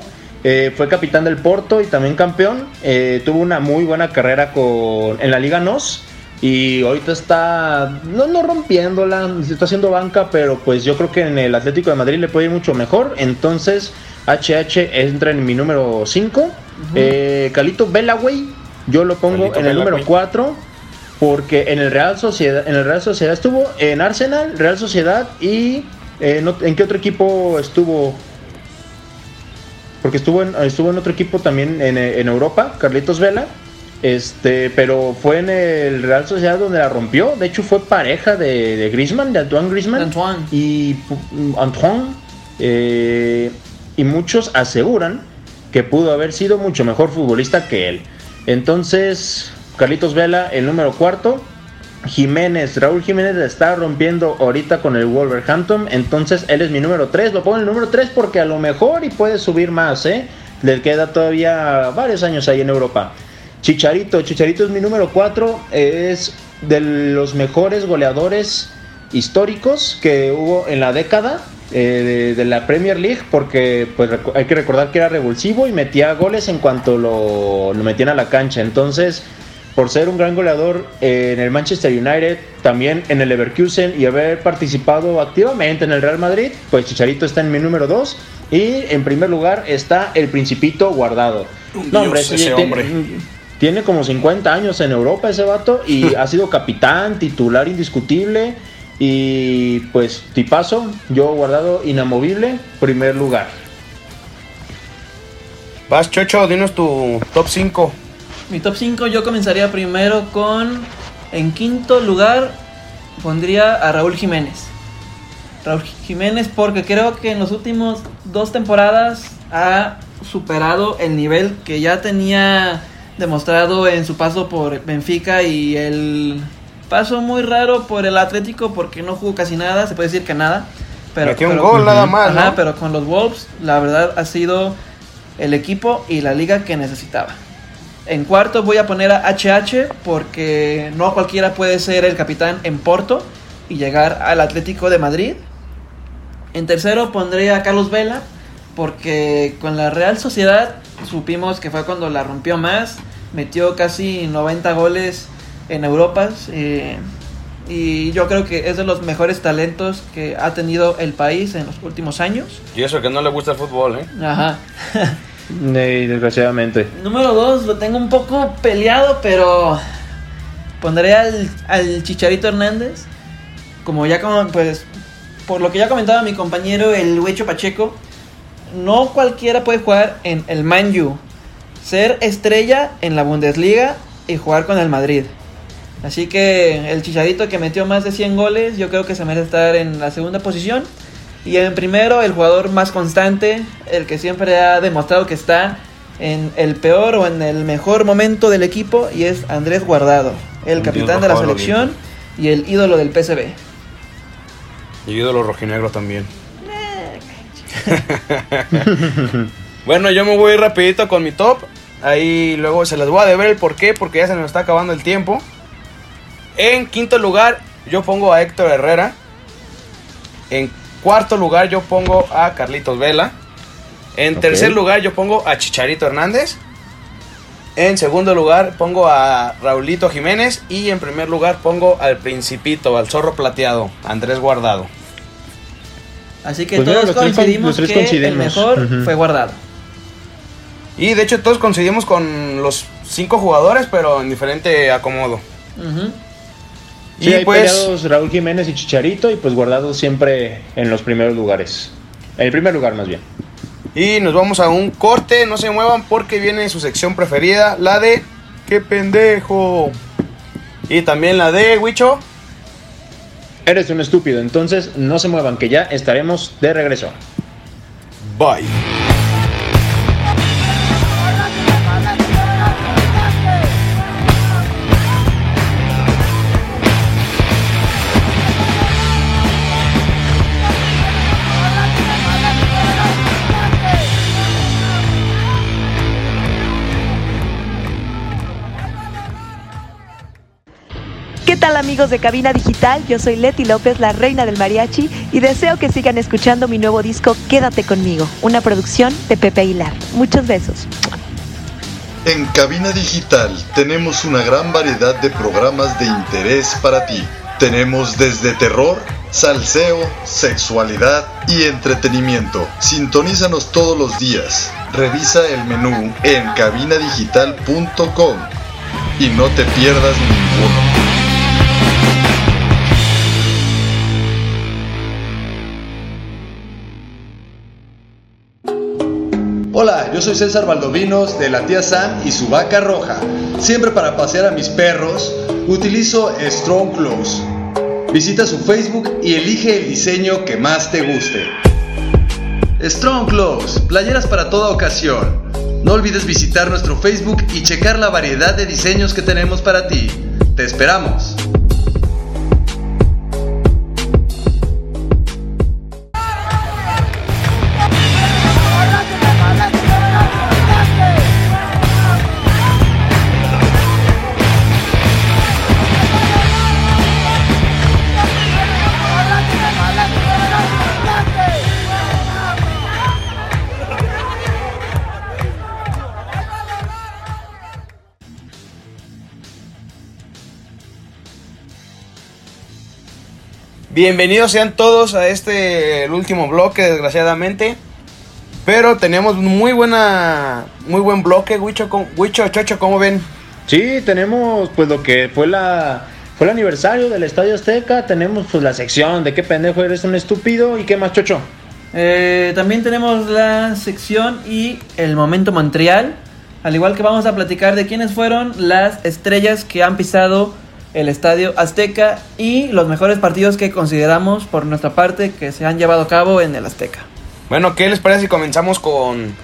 fue capitán del Porto y también campeón. Eh, tuvo una muy buena carrera con, en la Liga NOS. Y ahorita está, no, no rompiéndola, se está haciendo banca, pero pues yo creo que en el Atlético de Madrid le puede ir mucho mejor. Entonces, HH entra en mi número 5. Calito Belaway, yo lo pongo Calito en el número Bellaway. 4. Porque en el Real Sociedad, en el Real Sociedad estuvo en Arsenal, Real Sociedad y eh, no- ¿en qué otro equipo estuvo? Porque estuvo en, estuvo en otro equipo también en, eh, en Europa, Carlitos Vela. Este, pero fue en el Real Sociedad donde la rompió. De hecho, fue pareja de, de Griezmann, de Antoine Griezmann. Antoine. Y pu- Antoine. eh, y muchos aseguran que pudo haber sido mucho mejor futbolista que él. Entonces, Carlitos Vela, el número cuarto. Jiménez, Raúl Jiménez la está rompiendo ahorita con el Wolverhampton. Entonces, él es mi número 3. Lo pongo en el número 3 porque a lo mejor y puede subir más, ¿eh? Le queda todavía varios años ahí en Europa. Chicharito, Chicharito es mi número 4. Es de los mejores goleadores históricos que hubo en la década eh, de, de la Premier League. Porque pues, hay que recordar que era revulsivo y metía goles en cuanto lo, lo metían a la cancha. Entonces por ser un gran goleador eh, en el Manchester United, también en el Leverkusen y haber participado activamente en el Real Madrid, pues Chicharito está en mi número 2 y en primer lugar está el Principito Guardado. Dios, ese hombre. Tiene como 50 años en Europa ese vato y ha sido capitán, titular indiscutible y pues tipazo, yo Guardado inamovible, primer lugar. Vas, Chocho, dinos tu top 5. Mi top 5 yo comenzaría primero con... En quinto lugar pondría a Raúl Jiménez. Raúl Jiménez porque creo que en los últimos dos temporadas ha superado el nivel que ya tenía demostrado en su paso por Benfica y el paso muy raro por el Atlético porque no jugó casi nada, se puede decir que nada. Pero, Metió un pero- gol nada más, Ajá, ¿no? pero con los Wolves la verdad ha sido el equipo y la liga que necesitaba. En cuarto voy a poner a HH porque no cualquiera puede ser el capitán en Porto y llegar al Atlético de Madrid. En tercero pondré a Carlos Vela porque con la Real Sociedad supimos que fue cuando la rompió más, metió casi 90 goles en Europa eh, y yo creo que es de los mejores talentos que ha tenido el país en los últimos años. Y eso que no le gusta el fútbol, ¿eh? Ajá. Eh, desgraciadamente. Número 2 lo tengo un poco peleado, pero pondré al, al Chicharito Hernández. Como ya como, pues, por lo que ya comentaba mi compañero el Huecho Pacheco, no cualquiera puede jugar en el Manju, ser estrella en la Bundesliga y jugar con el Madrid. Así que el Chicharito que metió más de 100 goles, yo creo que se merece estar en la segunda posición. Y en primero, el jugador más constante, el que siempre ha demostrado que está en el peor o en el mejor momento del equipo, y es Andrés Guardado, el Un capitán de la selección y el ídolo del PSV. Y ídolo rojinegro también. bueno, yo me voy rapidito con mi top. Ahí luego se las voy a deber el por qué, porque ya se nos está acabando el tiempo. En quinto lugar, yo pongo a Héctor Herrera. En cuarto lugar, yo pongo a Carlitos Vela. En tercer lugar, yo pongo a Chicharito Hernández. En segundo lugar, pongo a Raulito Jiménez. Y en primer lugar, pongo al Principito, al zorro plateado, Andrés Guardado. Así que Pues mira, todos con- coincidimos los tres que coincidimos. el mejor fue Guardado. Y de hecho, todos coincidimos con los cinco jugadores, pero en diferente acomodo. Y hay pues, peleados Raúl Jiménez y Chicharito y pues guardados siempre en los primeros lugares. En el primer lugar más bien. y nos vamos a un corte. No se muevan porque viene su sección preferida, la de ¡Qué pendejo! Y también la de Huicho. Eres un estúpido, entonces no se muevan, que ya estaremos de regreso. Bye. Amigos de Cabina Digital? Yo soy Leti López, la reina del mariachi, y deseo que sigan escuchando mi nuevo disco Quédate conmigo, una producción de Pepe Aguilar. Muchos besos. En Cabina Digital tenemos una gran variedad de programas de interés para ti. Tenemos desde terror, salseo, sexualidad y entretenimiento. Sintonízanos todos los días. Revisa el menú en cabinadigital.com y no te pierdas ninguno. Hola, yo soy César Valdovinos de la tía Sam y su vaca roja. Siempre para pasear a mis perros, utilizo Strong Clothes. Visita su Facebook y elige el diseño que más te guste. Strong Clothes, playeras para toda ocasión. No olvides visitar nuestro Facebook y checar la variedad de diseños que tenemos para ti. Te esperamos. Bienvenidos sean todos a este el último bloque, desgraciadamente. Pero tenemos muy buena, muy buen bloque, Huicho, Chocho, ¿cómo ven? Sí, tenemos pues lo que fue la fue el aniversario del Estadio Azteca, tenemos pues la sección de qué pendejo eres un estúpido y qué más chocho. Eh, también tenemos la sección y el momento Montreal. Al igual que vamos a platicar de quiénes fueron las estrellas que han pisado el estadio Azteca y los mejores partidos que consideramos por nuestra parte que se han llevado a cabo en el Azteca. Bueno, ¿qué les parece si comenzamos con...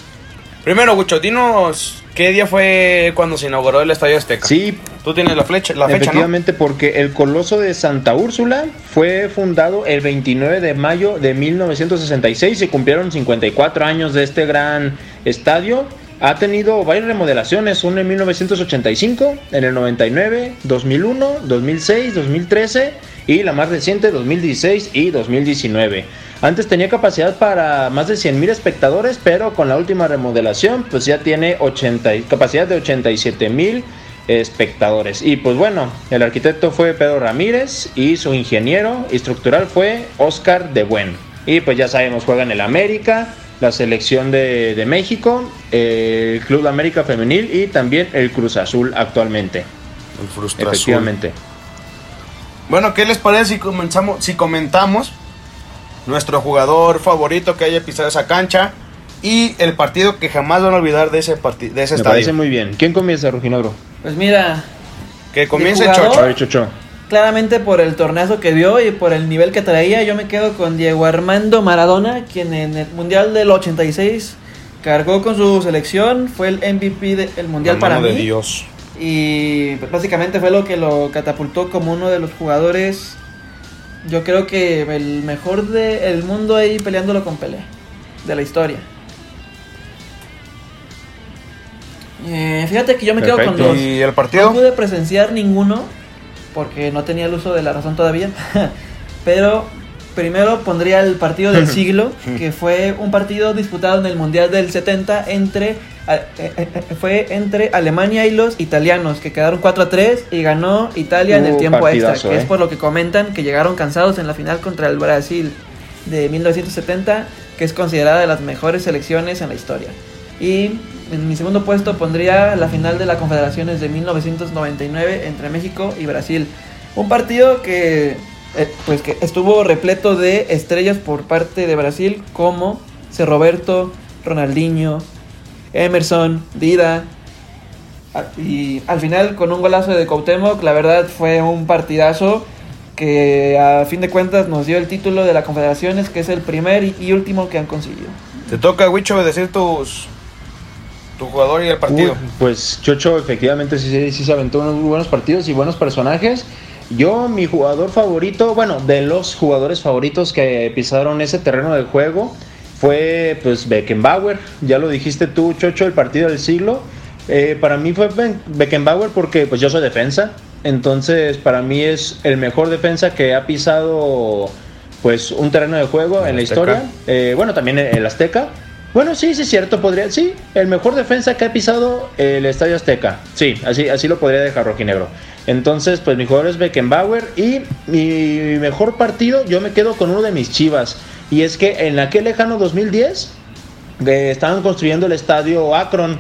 Primero, Huicho, dinos qué día fue cuando se inauguró el Estadio Azteca. Sí, Tú tienes la, flecha, la fecha, ¿no? efectivamente porque el Coloso de Santa Úrsula fue fundado el 29 de mayo de 1966 y cumplieron 54 años de este gran estadio. Ha tenido varias remodelaciones, una en 1985, en el 99, 2001, 2006, 2013 y la más reciente 2016 y 2019. Antes tenía capacidad para más de 100.000 espectadores, pero con la última remodelación pues ya tiene 80, y- capacidad de 87.000 espectadores. Y pues bueno, el arquitecto fue Pedro Ramírez y su ingeniero estructural fue Oscar de Buen. Y pues ya sabemos, juega en el América, la selección de, de México, el Club de América Femenil y también el Cruz Azul actualmente. El Frustra Efectivamente. Bueno, ¿qué les parece si comenzamos, si comentamos nuestro jugador favorito que haya pisado esa cancha y el partido que jamás van a olvidar de ese partido, de ese Me estadio? parece muy bien. ¿Quién comienza, Rujinogro? Pues mira, Que comience. Chocho. Chocho. Claramente por el torneazo que vio y por el nivel que traía, yo me quedo con Diego Armando Maradona, quien en el Mundial del 86 cargó con su selección, fue el MVP del Mundial para mí. de Dios. Y básicamente fue lo que lo catapultó como uno de los jugadores, yo creo que el mejor del mundo ahí peleándolo con Pelé, de la historia. Eh, fíjate que yo me quedo con dos. ¿Y el No partido? pude presenciar ninguno porque no tenía el uso de la razón todavía. Pero primero pondría el partido del siglo, que fue un partido disputado en el Mundial del 70 entre eh, eh, eh, fue entre Alemania y los italianos, que quedaron 4 a 3 y ganó Italia en el Uh, tiempo extra, que eh. es por lo que comentan que llegaron cansados en la final contra el Brasil de 1970, que es considerada de las mejores selecciones en la historia. Y en mi segundo puesto pondría la final de la Confederaciones de 1999 entre México y Brasil. Un partido que, eh, pues que estuvo repleto de estrellas por parte de Brasil como C. Roberto, Ronaldinho, Emerson, Dida, A- Y al final, con un golazo de Cuauhtémoc, la verdad fue un partidazo que a fin de cuentas nos dio el título de la Confederaciones, que es el primer y último que han conseguido. Te toca, Wicho, decir tus. Tu jugador y el partido. Uy, pues Chocho efectivamente sí, sí, sí se aventó unos muy buenos partidos y buenos personajes. Yo, mi jugador favorito, bueno, de los jugadores favoritos que pisaron ese terreno de juego fue pues Beckenbauer. Ya lo dijiste tú, Chocho, el partido del siglo. Eh, para mí fue Beckenbauer porque pues yo soy defensa. Entonces para mí es el mejor defensa que ha pisado pues un terreno de juego El en la Azteca. historia. Eh, bueno, también el Azteca. Bueno, sí, sí es cierto, podría, sí, el mejor defensa que ha pisado el Estadio Azteca. Sí, así, así lo podría dejar rojinegro. Entonces, pues mi jugador es Beckenbauer y mi mejor partido, yo me quedo con uno de mis chivas. Y es que en aquel lejano 2010 eh, estaban construyendo el estadio Akron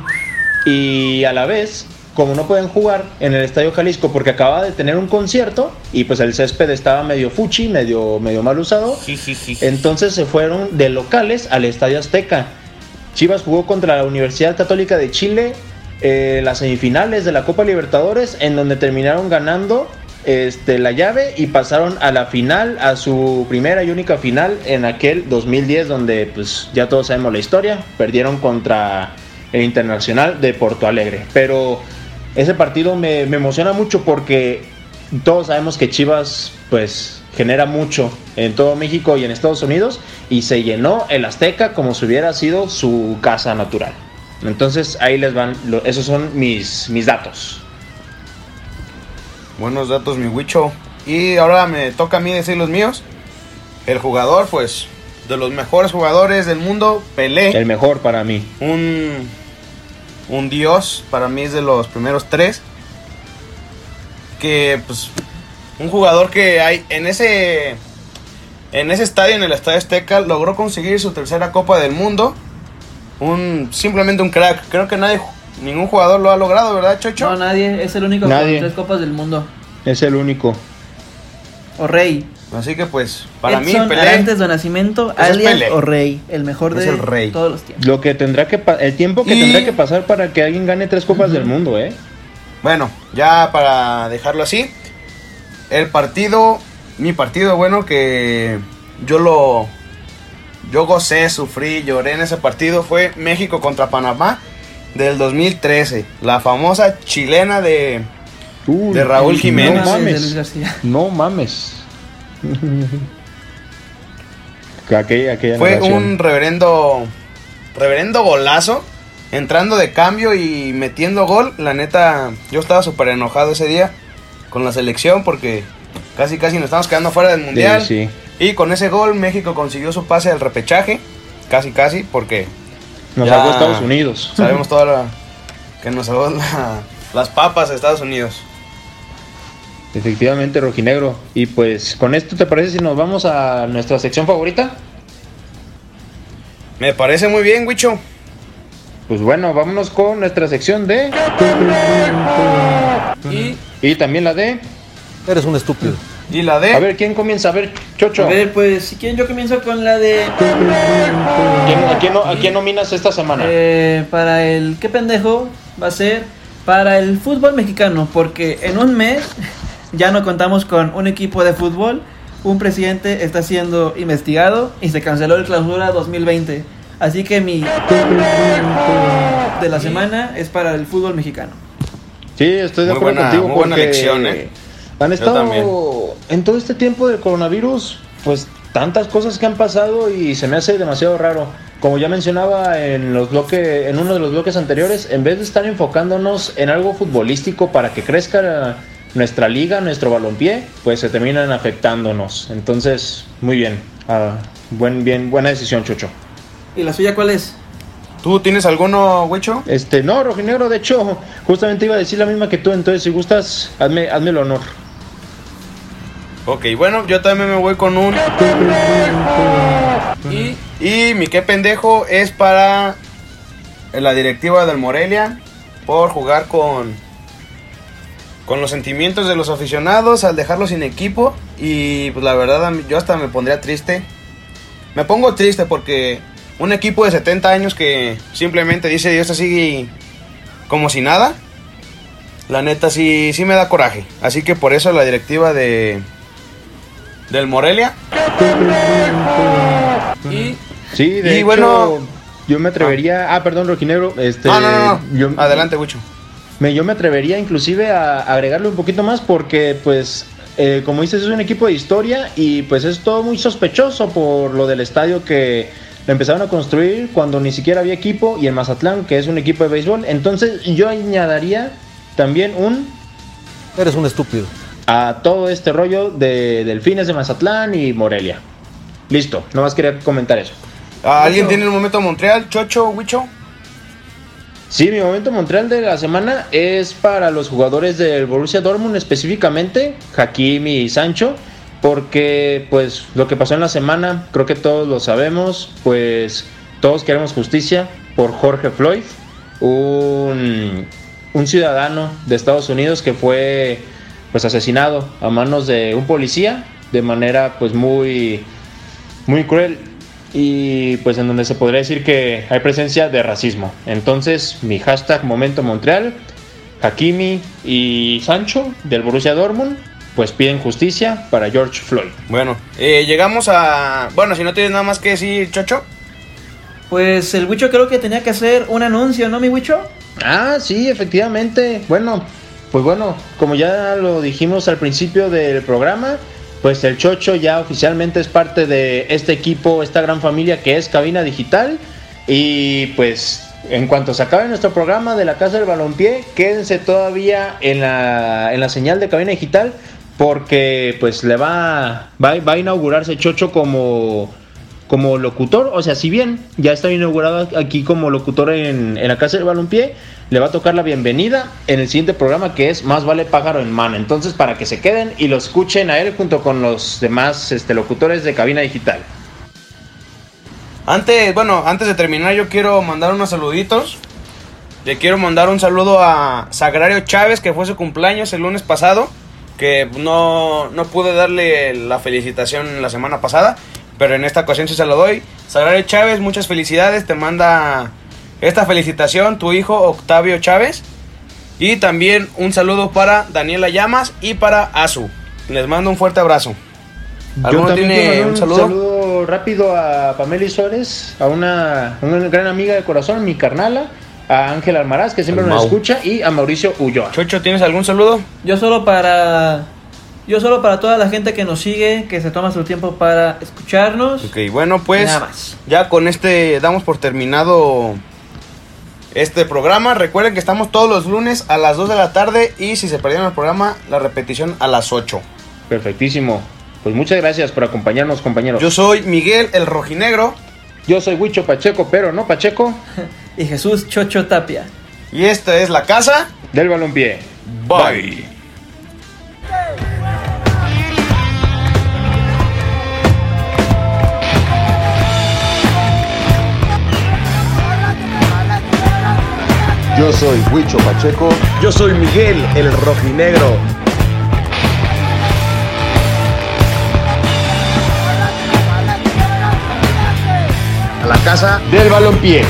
y a la vez, como no pueden jugar en el estadio Jalisco porque acaba de tener un concierto y pues el césped estaba medio fuchi, medio, medio mal usado, Sí, sí, sí. entonces se fueron de locales al Estadio Azteca. Chivas jugó contra la Universidad Católica de Chile eh, las semifinales de la Copa Libertadores, en donde terminaron ganando este, la llave y pasaron a la final, a su primera y única final en aquel 2010, donde pues ya todos sabemos la historia, perdieron contra el Internacional de Porto Alegre. Pero ese partido me, me emociona mucho porque todos sabemos que Chivas pues genera mucho en todo México y en Estados Unidos y se llenó el Azteca como si hubiera sido su casa natural. Entonces ahí les van, esos son mis, mis datos. Buenos datos, mi Wicho. Y ahora me toca a mí decir los míos. El jugador, pues, de los mejores jugadores del mundo, Pelé. El mejor para mí. un, un dios, para mí es de los primeros tres. Que pues un jugador que hay en ese en ese estadio, en el Estadio Azteca, logró conseguir su tercera Copa del Mundo. Un simplemente un crack. Creo que nadie ningún jugador lo ha logrado, ¿verdad, Chocho? No, nadie, es el único Nadie. con tres copas del mundo. Es el único. O Rey. Así que pues para Edson mí Pelé Arantes do Nacimiento, alias o Rey, el mejor Es de el rey. todos los tiempos. Lo que tendrá que pa- el tiempo que Y- tendrá que pasar para que alguien gane tres copas del mundo, ¿eh? Bueno, ya para dejarlo así, el partido, mi partido, bueno, que yo lo, yo gocé, sufrí, lloré en ese partido fue México contra Panamá del 2013, la famosa chilena de, Uy, De Raúl Jiménez. No mames. García. No mames. aquella, aquella fue narración. un reverendo, reverendo golazo, entrando de cambio y metiendo gol, la neta, yo estaba súper enojado ese día con la selección porque casi casi nos estamos quedando fuera del mundial. Sí, sí. Y con ese gol México consiguió su pase al repechaje, casi casi, porque Nos salvó Estados Unidos. sabemos toda la que nos salvó la- las papas de Estados Unidos. Efectivamente, rojinegro. Y pues con esto, ¿te parece si nos vamos a nuestra sección favorita? Me parece muy bien, Wicho. Pues bueno, vámonos con nuestra sección de... Y, Y también la de... Eres un estúpido. y la de A ver, ¿quién comienza? A ver, Chocho. A ver, pues si quieren yo comienzo con la de... ¿Quién- a, quién, a quién nominas esta semana? Eh, para el qué pendejo va a ser para el fútbol mexicano, porque en un mes ya no contamos con un equipo de fútbol, un presidente está siendo investigado y se canceló el clausura 2020. Así que mi de la semana es para el fútbol mexicano. Sí, estoy de Muy acuerdo buena- contigo muy buena elección, ¿eh? han estado en todo este tiempo del coronavirus, pues tantas cosas que han pasado y se me hace demasiado raro. Como ya mencionaba en los bloques, en uno de los bloques anteriores, en vez de estar enfocándonos en algo futbolístico para que crezca nuestra liga, nuestro balompié, pues se terminan afectándonos. Entonces, muy bien, Ah, buen, bien, buena decisión, Chucho. ¿Y la suya cuál es? ¿Tú tienes alguno, Wicho? Este, no, Rojinegro, de hecho, justamente iba a decir la misma que tú, entonces si gustas, hazme, hazme el honor. Ok, bueno, yo también me voy con un. Y, y mi qué pendejo es para la directiva del Morelia por jugar con con los sentimientos de los aficionados al dejarlos sin equipo y pues la verdad yo hasta me pondría triste. Me pongo triste porque un equipo de 70 años que simplemente dice Dios así como si nada La neta sí, sí me da coraje. Así que por eso la directiva de del Morelia. Y Sí, de Y hecho, bueno- yo me atrevería. Ah, perdón, Rojinegro. Este, no, no, no, no. Yo, Adelante, Wicho. Me, yo me atrevería inclusive a agregarle un poquito más porque pues eh, como dices es un equipo de historia y pues es todo muy sospechoso por lo del estadio que lo empezaron a construir cuando ni siquiera había equipo y en Mazatlán que es un equipo de béisbol. Entonces yo añadiría también un Eres un estúpido. a todo este rollo de Delfines de Mazatlán y Morelia. Listo, nomás quería comentar eso. ¿Alguien tiene el momento Montreal? Chocho, Wicho. Sí, mi momento Montreal de la semana es para los jugadores del Borussia Dortmund específicamente, Hakimi y Sancho, porque pues lo que pasó en la semana, creo que todos lo sabemos, pues todos queremos justicia por Jorge Floyd, un, ciudadano de Estados Unidos que fue pues asesinado a manos de un policía de manera pues muy muy cruel y pues en donde se podría decir que hay presencia de racismo. Entonces, mi hashtag Momento Montreal, Hakimi y Sancho del Borussia Dortmund, pues piden justicia para George Floyd. Bueno, eh, llegamos a. Bueno, si no tienes nada más que decir, Chocho. Pues el Wicho creo que tenía que hacer un anuncio, ¿no, mi Wicho? Ah, sí, efectivamente. Bueno, pues bueno, como ya lo dijimos al principio del programa, pues el Chocho ya oficialmente es parte de este equipo, esta gran familia que es Cabina Digital. Y pues en cuanto se acabe nuestro programa de la Casa del Balompié, quédense todavía en la, en la señal de Cabina Digital porque pues le va, va, va a inaugurarse Chocho como como locutor, o sea, si bien ya está inaugurado aquí como locutor en, en la Casa del Balompié, le va a tocar la bienvenida en el siguiente programa que es Más vale pájaro en mano. Entonces, para que se queden y lo escuchen a él junto con los demás este, locutores de Cabina Digital. Antes, bueno, antes de terminar, yo quiero mandar unos saluditos. Le quiero mandar un saludo a Sagrario Chávez, que fue su cumpleaños el lunes pasado. Que no, no pude darle la felicitación la semana pasada. Pero en esta ocasión sí se lo doy. Sagrario Chávez, muchas felicidades. Te manda esta felicitación tu hijo Octavio Chávez. Y también un saludo para Daniela Llamas y para Azu. Les mando un fuerte abrazo. ¿Alguno tiene quiero mandar un saludo? saludo rápido a Pamela Suárez, a una, una gran amiga de corazón, mi carnala, a Ángel Almaraz, que siempre Al nos Mau. escucha, y a Mauricio Ulloa. Chocho, ¿tienes algún saludo? Yo solo para. Yo solo para toda la gente que nos sigue, que se toma su tiempo para escucharnos. Ok, bueno, pues Nada más. ya con este damos por terminado este programa. Recuerden que estamos todos los lunes a las 2 de la tarde y si se perdieron el programa, la repetición a las 8. Perfectísimo. Pues muchas gracias por acompañarnos, compañeros. Yo soy Miguel el Rojinegro Yo soy Huicho Pacheco, pero no Pacheco, Y Jesús Chocho Tapia. y esta es la casa. del balompié. Bye. Yo soy Huicho Pacheco. Yo soy Miguel el Rojinegro. A la casa Del balompié.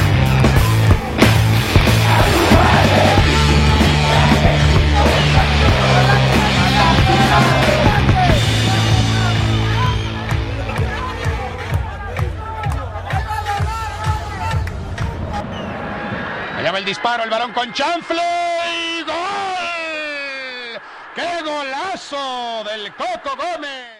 Disparo, el balón con chanfle y gol. ¡Qué golazo del Coco Gómez!